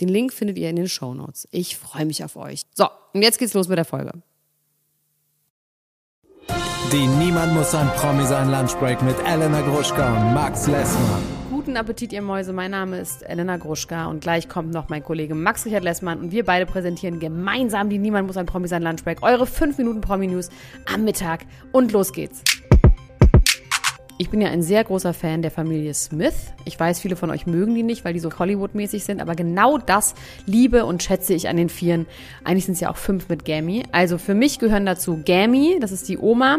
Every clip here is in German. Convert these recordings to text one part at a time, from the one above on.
Den Link findet ihr in den Show Notes. Ich freue mich auf euch. So, und jetzt geht's los mit der Folge. Die Niemand muss ein Promi sein Lunchbreak mit Elena Gruschka und Max Lessmann. Guten Appetit, ihr Mäuse. Mein Name ist Elena Gruschka und gleich kommt noch mein Kollege Max Richard Lessmann und wir beide präsentieren gemeinsam die Niemand muss ein Promi sein Lunchbreak. Eure 5 Minuten Promi News am Mittag und los geht's. Ich bin ja ein sehr großer Fan der Familie Smith. Ich weiß, viele von euch mögen die nicht, weil die so Hollywood-mäßig sind, aber genau das liebe und schätze ich an den Vieren. Eigentlich sind es ja auch fünf mit Gammy. Also für mich gehören dazu Gammy, das ist die Oma,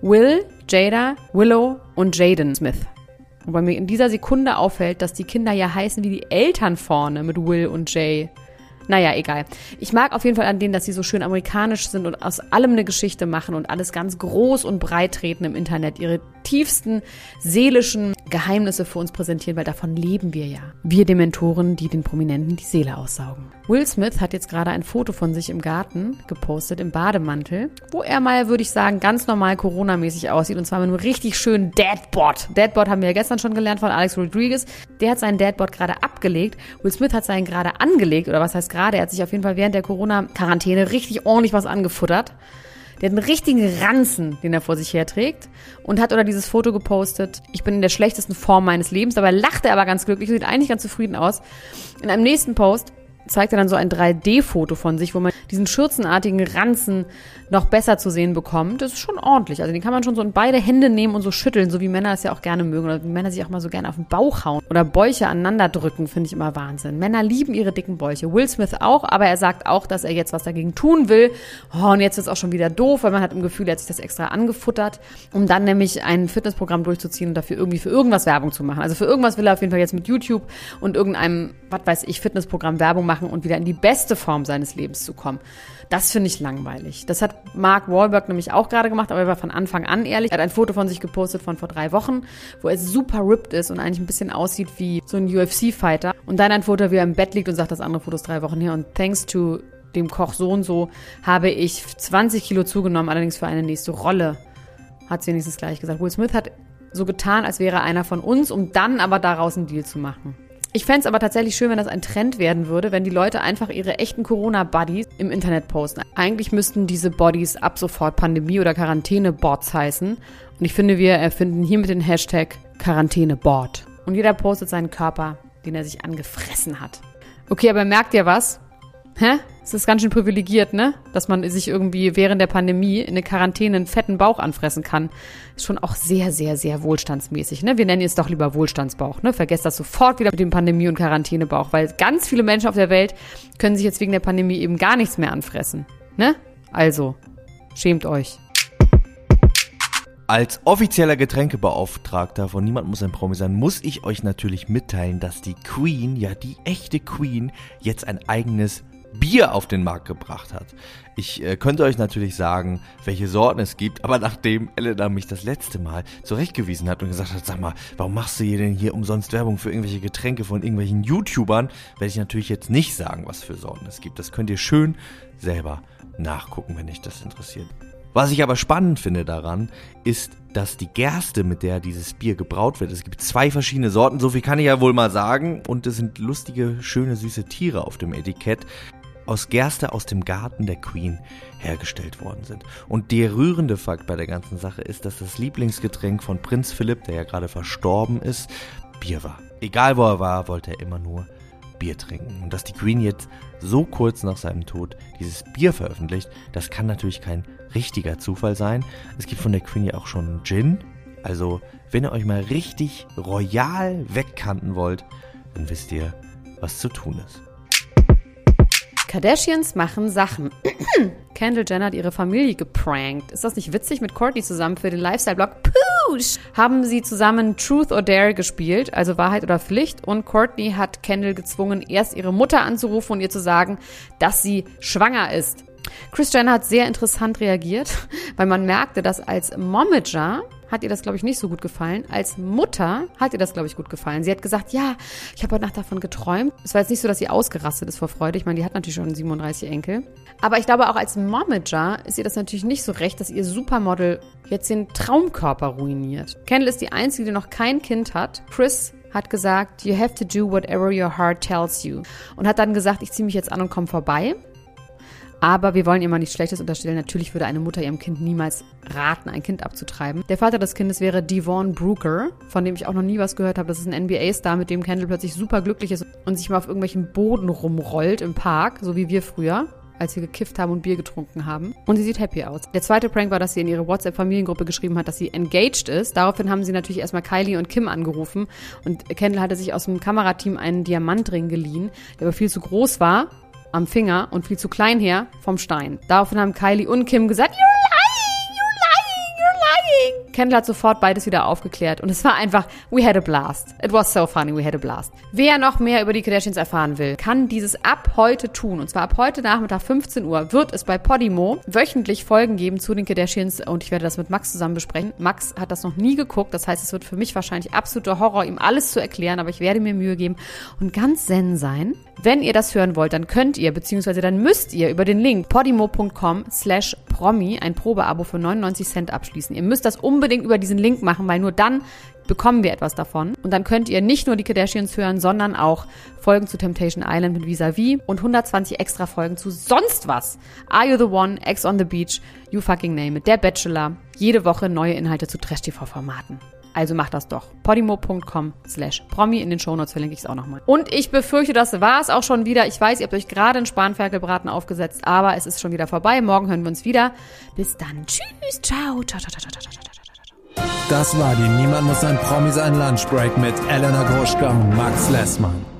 Will, Jada, Willow und Jaden Smith. Wobei mir in dieser Sekunde auffällt, dass die Kinder ja heißen wie die Eltern vorne mit Will und Jay. Naja, egal. Ich mag auf jeden Fall an denen, dass sie so schön amerikanisch sind und aus allem eine Geschichte machen und alles ganz groß und breit treten im Internet. Ihre tiefsten seelischen Geheimnisse für uns präsentieren, weil davon leben wir ja. Wir Dementoren, die den Prominenten die Seele aussaugen. Will Smith hat jetzt gerade ein Foto von sich im Garten gepostet, im Bademantel, wo er mal, würde ich sagen, ganz normal Corona-mäßig aussieht und zwar mit einem richtig schönen Dadbot. Dadbot haben wir ja gestern schon gelernt von Alex Rodriguez. Der hat seinen Dadbot gerade abgelegt. Will Smith hat seinen gerade angelegt, oder was heißt gerade? Er hat sich auf jeden Fall während der Corona-Quarantäne richtig ordentlich was angefuttert. Der hat einen richtigen Ranzen, den er vor sich herträgt und hat oder dieses Foto gepostet. Ich bin in der schlechtesten Form meines Lebens. Dabei lacht er aber ganz glücklich und sieht eigentlich ganz zufrieden aus. In einem nächsten Post zeigt er dann so ein 3D-Foto von sich, wo man diesen schürzenartigen Ranzen noch besser zu sehen bekommt. Das ist schon ordentlich. Also den kann man schon so in beide Hände nehmen und so schütteln, so wie Männer es ja auch gerne mögen. Oder wie Männer sich auch mal so gerne auf den Bauch hauen oder Bäuche aneinander drücken, finde ich immer Wahnsinn. Männer lieben ihre dicken Bäuche. Will Smith auch, aber er sagt auch, dass er jetzt was dagegen tun will. Oh, und jetzt ist es auch schon wieder doof, weil man hat im Gefühl, er hat sich das extra angefuttert, um dann nämlich ein Fitnessprogramm durchzuziehen und dafür irgendwie für irgendwas Werbung zu machen. Also für irgendwas will er auf jeden Fall jetzt mit YouTube und irgendeinem, was weiß ich, Fitnessprogramm Werbung machen und wieder in die beste Form seines Lebens zu kommen. Das finde ich langweilig. Das hat Mark Wahlberg nämlich auch gerade gemacht, aber er war von Anfang an ehrlich. Er hat ein Foto von sich gepostet von vor drei Wochen, wo er super ripped ist und eigentlich ein bisschen aussieht wie so ein UFC-Fighter. Und dann ein Foto, wie er im Bett liegt und sagt, das andere Foto ist drei Wochen her. Und thanks to dem Koch so und so habe ich 20 Kilo zugenommen, allerdings für eine nächste Rolle. Hat sie wenigstens gleich gesagt. Will Smith hat so getan, als wäre er einer von uns, um dann aber daraus einen Deal zu machen. Ich fände es aber tatsächlich schön, wenn das ein Trend werden würde, wenn die Leute einfach ihre echten Corona-Buddies im Internet posten. Eigentlich müssten diese Bodies ab sofort Pandemie- oder Quarantäne-Bots heißen. Und ich finde, wir erfinden hier mit den Hashtag Quarantäne-Bot. Und jeder postet seinen Körper, den er sich angefressen hat. Okay, aber merkt ihr was? Hä? Es ist ganz schön privilegiert, ne? Dass man sich irgendwie während der Pandemie in eine Quarantäne einen fetten Bauch anfressen kann. Ist schon auch sehr, sehr, sehr wohlstandsmäßig, ne? Wir nennen es doch lieber Wohlstandsbauch, ne? Vergesst das sofort wieder mit dem Pandemie- und Quarantänebauch, weil ganz viele Menschen auf der Welt können sich jetzt wegen der Pandemie eben gar nichts mehr anfressen, ne? Also, schämt euch. Als offizieller Getränkebeauftragter von Niemand muss ein Promi sein, muss ich euch natürlich mitteilen, dass die Queen, ja die echte Queen, jetzt ein eigenes Bier auf den Markt gebracht hat. Ich äh, könnte euch natürlich sagen, welche Sorten es gibt, aber nachdem Elena mich das letzte Mal zurechtgewiesen hat und gesagt hat, sag mal, warum machst du hier denn hier umsonst Werbung für irgendwelche Getränke von irgendwelchen YouTubern, werde ich natürlich jetzt nicht sagen, was für Sorten es gibt. Das könnt ihr schön selber nachgucken, wenn euch das interessiert. Was ich aber spannend finde daran, ist, dass die Gerste, mit der dieses Bier gebraut wird, es gibt zwei verschiedene Sorten, so viel kann ich ja wohl mal sagen, und es sind lustige, schöne, süße Tiere auf dem Etikett aus Gerste aus dem Garten der Queen hergestellt worden sind. Und der rührende Fakt bei der ganzen Sache ist, dass das Lieblingsgetränk von Prinz Philipp, der ja gerade verstorben ist, Bier war. Egal wo er war, wollte er immer nur Bier trinken. Und dass die Queen jetzt so kurz nach seinem Tod dieses Bier veröffentlicht, das kann natürlich kein richtiger Zufall sein. Es gibt von der Queen ja auch schon Gin. Also, wenn ihr euch mal richtig royal wegkanten wollt, dann wisst ihr, was zu tun ist. Kardashians machen Sachen. Kendall Jenner hat ihre Familie geprankt. Ist das nicht witzig mit Courtney zusammen für den Lifestyle-Blog Poosh? Haben sie zusammen Truth or Dare gespielt, also Wahrheit oder Pflicht. Und Courtney hat Kendall gezwungen, erst ihre Mutter anzurufen und ihr zu sagen, dass sie schwanger ist. Chris Jenner hat sehr interessant reagiert, weil man merkte, dass als Momager hat ihr das, glaube ich, nicht so gut gefallen. Als Mutter hat ihr das, glaube ich, gut gefallen. Sie hat gesagt, ja, ich habe heute Nacht davon geträumt. Es war jetzt nicht so, dass sie ausgerastet ist vor Freude. Ich meine, die hat natürlich schon 37 Enkel. Aber ich glaube, auch als Momager ist ihr das natürlich nicht so recht, dass ihr Supermodel jetzt den Traumkörper ruiniert. Kendall ist die Einzige, die noch kein Kind hat. Chris hat gesagt, you have to do whatever your heart tells you. Und hat dann gesagt, ich ziehe mich jetzt an und komme vorbei. Aber wir wollen ihr mal nichts Schlechtes unterstellen. Natürlich würde eine Mutter ihrem Kind niemals raten, ein Kind abzutreiben. Der Vater des Kindes wäre Devon Brooker, von dem ich auch noch nie was gehört habe. Das ist ein NBA-Star, mit dem Kendall plötzlich super glücklich ist und sich mal auf irgendwelchen Boden rumrollt im Park, so wie wir früher als wir gekifft haben und Bier getrunken haben. Und sie sieht happy aus. Der zweite Prank war, dass sie in ihre WhatsApp-Familiengruppe geschrieben hat, dass sie engaged ist. Daraufhin haben sie natürlich erstmal Kylie und Kim angerufen. Und Kendall hatte sich aus dem Kamerateam einen Diamantring geliehen, der aber viel zu groß war am Finger und viel zu klein her vom Stein. Daraufhin haben Kylie und Kim gesagt, you're Kendall hat sofort beides wieder aufgeklärt und es war einfach, we had a blast. It was so funny, we had a blast. Wer noch mehr über die Kardashians erfahren will, kann dieses ab heute tun. Und zwar ab heute Nachmittag 15 Uhr wird es bei Podimo wöchentlich Folgen geben zu den Kardashians und ich werde das mit Max zusammen besprechen. Max hat das noch nie geguckt, das heißt, es wird für mich wahrscheinlich absoluter Horror, ihm alles zu erklären, aber ich werde mir Mühe geben und ganz zen sein. Wenn ihr das hören wollt, dann könnt ihr, beziehungsweise dann müsst ihr über den Link podimo.com slash promi ein Probeabo für 99 Cent abschließen. Ihr müsst das unbedingt über diesen Link machen, weil nur dann bekommen wir etwas davon. Und dann könnt ihr nicht nur die Kardashians hören, sondern auch Folgen zu Temptation Island mit Vis-a-vis und 120 extra Folgen zu sonst was. Are You the One, Ex on the Beach, You Fucking Name It, Der Bachelor. Jede Woche neue Inhalte zu Trash-TV-Formaten. Also macht das doch. podimo.com slash promi. In den Shownotes verlinke ich es auch nochmal. Und ich befürchte, das war es auch schon wieder. Ich weiß, ihr habt euch gerade einen Spanferkelbraten aufgesetzt, aber es ist schon wieder vorbei. Morgen hören wir uns wieder. Bis dann. Tschüss. Ciao. Ciao, ciao, ciao, ciao, ciao, ciao, ciao. Das war die Niemand muss ein Promi sein Lunchbreak mit Elena Gruschka und Max Lessmann.